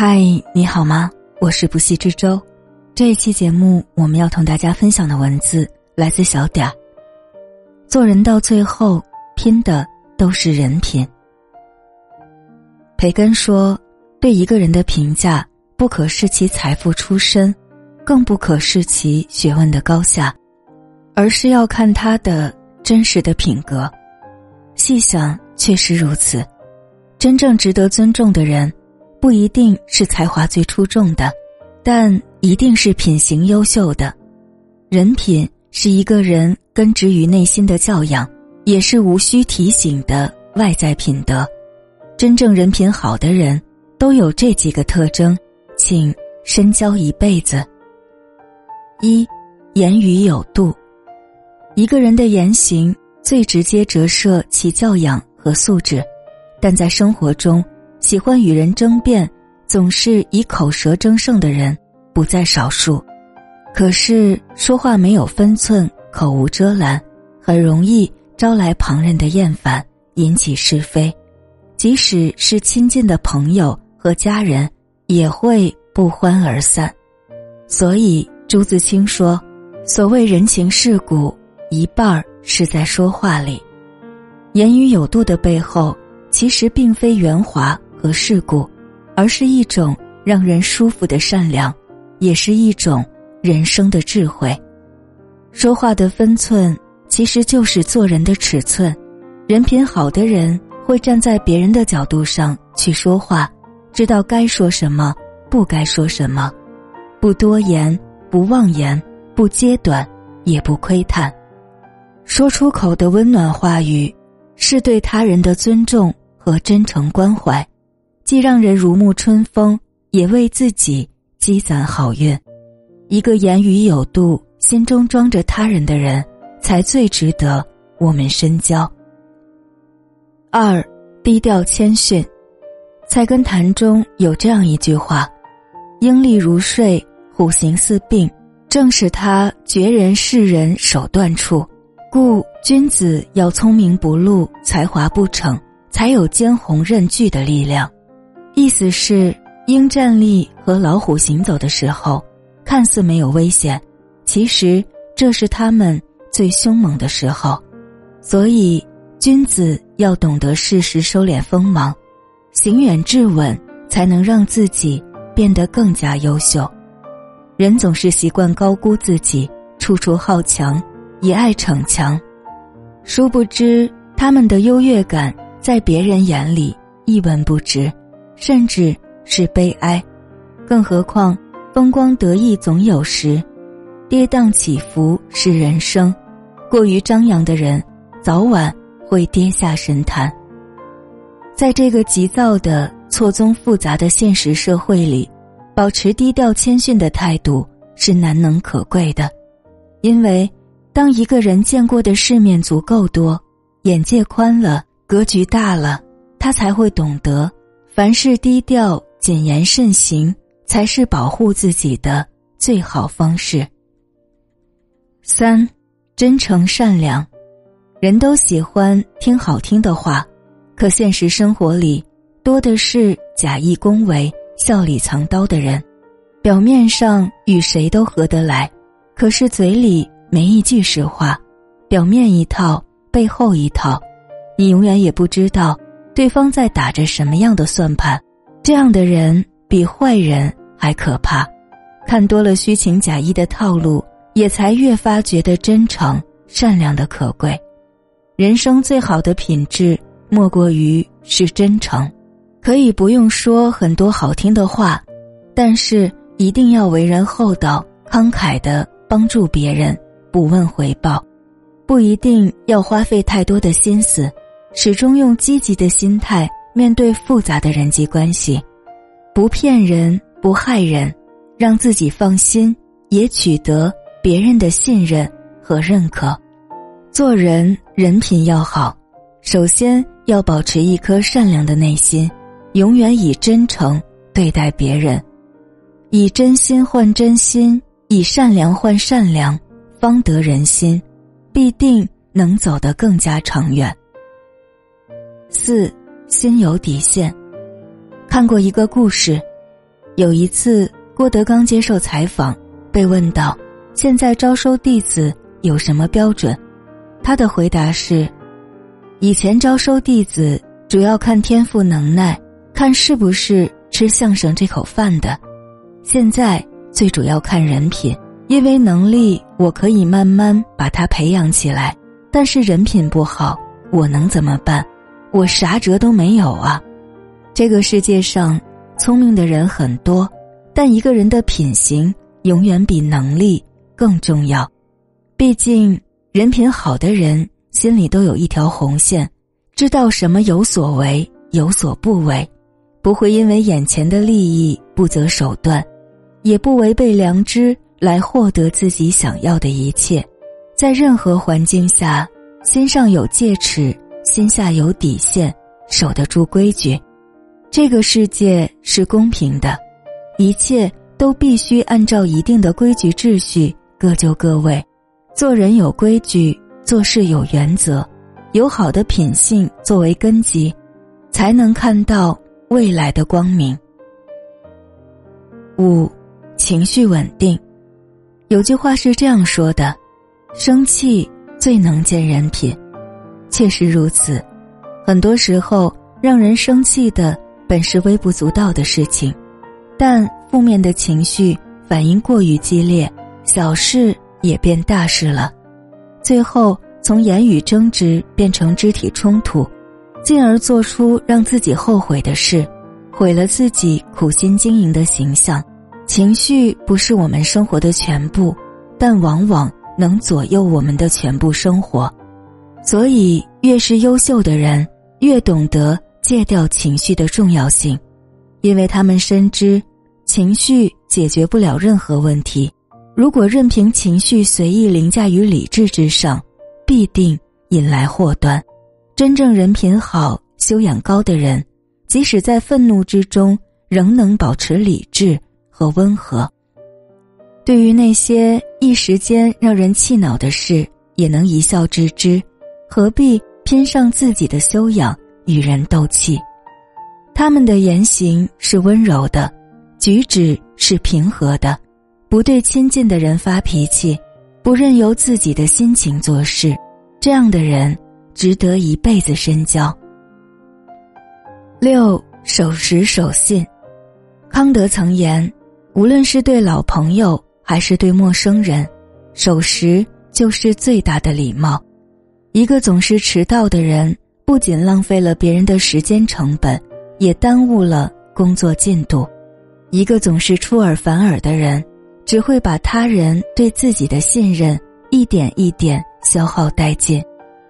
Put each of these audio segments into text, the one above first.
嗨，你好吗？我是不息之舟。这一期节目，我们要同大家分享的文字来自小点儿。做人到最后，拼的都是人品。培根说：“对一个人的评价，不可视其财富出身，更不可视其学问的高下，而是要看他的真实的品格。”细想，确实如此。真正值得尊重的人。不一定是才华最出众的，但一定是品行优秀的。人品是一个人根植于内心的教养，也是无需提醒的外在品德。真正人品好的人，都有这几个特征，请深交一辈子。一，言语有度。一个人的言行最直接折射其教养和素质，但在生活中。喜欢与人争辩，总是以口舌争胜的人不在少数，可是说话没有分寸，口无遮拦，很容易招来旁人的厌烦，引起是非。即使是亲近的朋友和家人，也会不欢而散。所以朱自清说：“所谓人情世故，一半儿是在说话里。言语有度的背后，其实并非圆滑。”和世故，而是一种让人舒服的善良，也是一种人生的智慧。说话的分寸，其实就是做人的尺寸。人品好的人会站在别人的角度上去说话，知道该说什么，不该说什么，不多言，不妄言，不揭短，也不窥探。说出口的温暖话语，是对他人的尊重和真诚关怀。既让人如沐春风，也为自己积攒好运。一个言语有度、心中装着他人的人，才最值得我们深交。二，低调谦逊。菜根谭中有这样一句话：“鹰立如睡，虎行似病，正是他绝人世人手段处。故君子要聪明不露，才华不逞，才有坚宏任巨的力量。”意思是，鹰站立和老虎行走的时候，看似没有危险，其实这是他们最凶猛的时候。所以，君子要懂得适时收敛锋芒，行远致稳，才能让自己变得更加优秀。人总是习惯高估自己，处处好强，也爱逞强，殊不知他们的优越感在别人眼里一文不值。甚至是悲哀，更何况风光得意总有时，跌宕起伏是人生。过于张扬的人，早晚会跌下神坛。在这个急躁的、错综复杂的现实社会里，保持低调谦逊的态度是难能可贵的。因为，当一个人见过的世面足够多，眼界宽了，格局大了，他才会懂得。凡事低调、谨言慎行，才是保护自己的最好方式。三，真诚善良，人都喜欢听好听的话，可现实生活里多的是假意恭维、笑里藏刀的人，表面上与谁都合得来，可是嘴里没一句实话，表面一套，背后一套，你永远也不知道。对方在打着什么样的算盘？这样的人比坏人还可怕。看多了虚情假意的套路，也才越发觉得真诚、善良的可贵。人生最好的品质，莫过于是真诚。可以不用说很多好听的话，但是一定要为人厚道、慷慨的帮助别人，不问回报。不一定要花费太多的心思。始终用积极的心态面对复杂的人际关系，不骗人，不害人，让自己放心，也取得别人的信任和认可。做人人品要好，首先要保持一颗善良的内心，永远以真诚对待别人，以真心换真心，以善良换善良，方得人心，必定能走得更加长远。四，心有底线。看过一个故事，有一次，郭德纲接受采访，被问到：“现在招收弟子有什么标准？”他的回答是：“以前招收弟子主要看天赋能耐，看是不是吃相声这口饭的；现在最主要看人品，因为能力我可以慢慢把他培养起来，但是人品不好，我能怎么办？我啥辙都没有啊！这个世界上。”聪明的人很多，但一个人的品行永远比能力更重要。毕竟，人品好的人心里都有一条红线，知道什么有所为，有所不为，不会因为眼前的利益不择手段，也不违背良知来获得自己想要的一切。在任何环境下，心上有戒尺，心下有底线，守得住规矩。这个世界是公平的，一切都必须按照一定的规矩秩序，各就各位。做人有规矩，做事有原则，有好的品性作为根基，才能看到未来的光明。五，情绪稳定。有句话是这样说的：“生气最能见人品。”确实如此，很多时候让人生气的。本是微不足道的事情，但负面的情绪反应过于激烈，小事也变大事了，最后从言语争执变成肢体冲突，进而做出让自己后悔的事，毁了自己苦心经营的形象。情绪不是我们生活的全部，但往往能左右我们的全部生活。所以，越是优秀的人，越懂得。戒掉情绪的重要性，因为他们深知，情绪解决不了任何问题。如果任凭情绪随意凌驾于理智之上，必定引来祸端。真正人品好、修养高的人，即使在愤怒之中，仍能保持理智和温和。对于那些一时间让人气恼的事，也能一笑置之，何必拼上自己的修养？与人斗气，他们的言行是温柔的，举止是平和的，不对亲近的人发脾气，不任由自己的心情做事，这样的人值得一辈子深交。六守时守信，康德曾言，无论是对老朋友还是对陌生人，守时就是最大的礼貌。一个总是迟到的人。不仅浪费了别人的时间成本，也耽误了工作进度。一个总是出尔反尔的人，只会把他人对自己的信任一点一点消耗殆尽。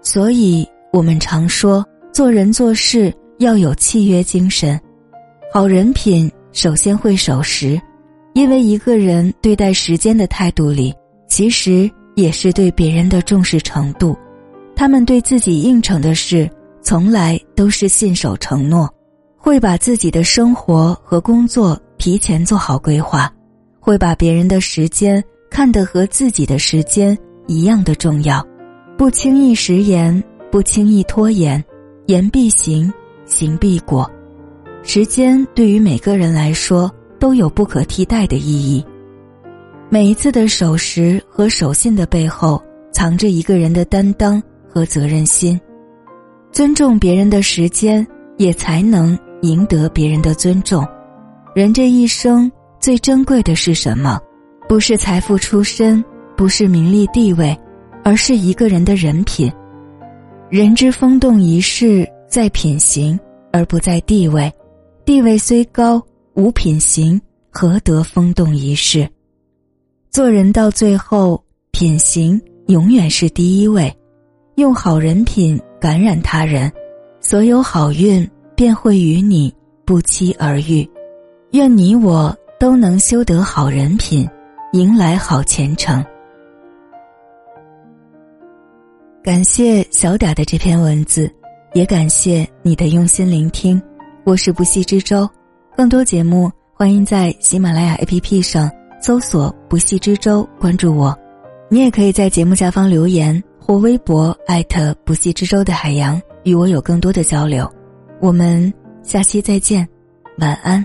所以，我们常说，做人做事要有契约精神。好人品首先会守时，因为一个人对待时间的态度里，其实也是对别人的重视程度。他们对自己应承的事。从来都是信守承诺，会把自己的生活和工作提前做好规划，会把别人的时间看得和自己的时间一样的重要，不轻易食言，不轻易拖延，言必行，行必果。时间对于每个人来说都有不可替代的意义。每一次的守时和守信的背后，藏着一个人的担当和责任心。尊重别人的时间，也才能赢得别人的尊重。人这一生最珍贵的是什么？不是财富出身，不是名利地位，而是一个人的人品。人之风动一世，在品行而不在地位。地位虽高，无品行，何得风动一世？做人到最后，品行永远是第一位。用好人品。感染他人，所有好运便会与你不期而遇。愿你我都能修得好人品，迎来好前程。感谢小嗲的这篇文字，也感谢你的用心聆听。我是不息之舟，更多节目欢迎在喜马拉雅 APP 上搜索“不息之舟”，关注我。你也可以在节目下方留言。我微博艾特不系之舟的海洋，与我有更多的交流。我们下期再见，晚安。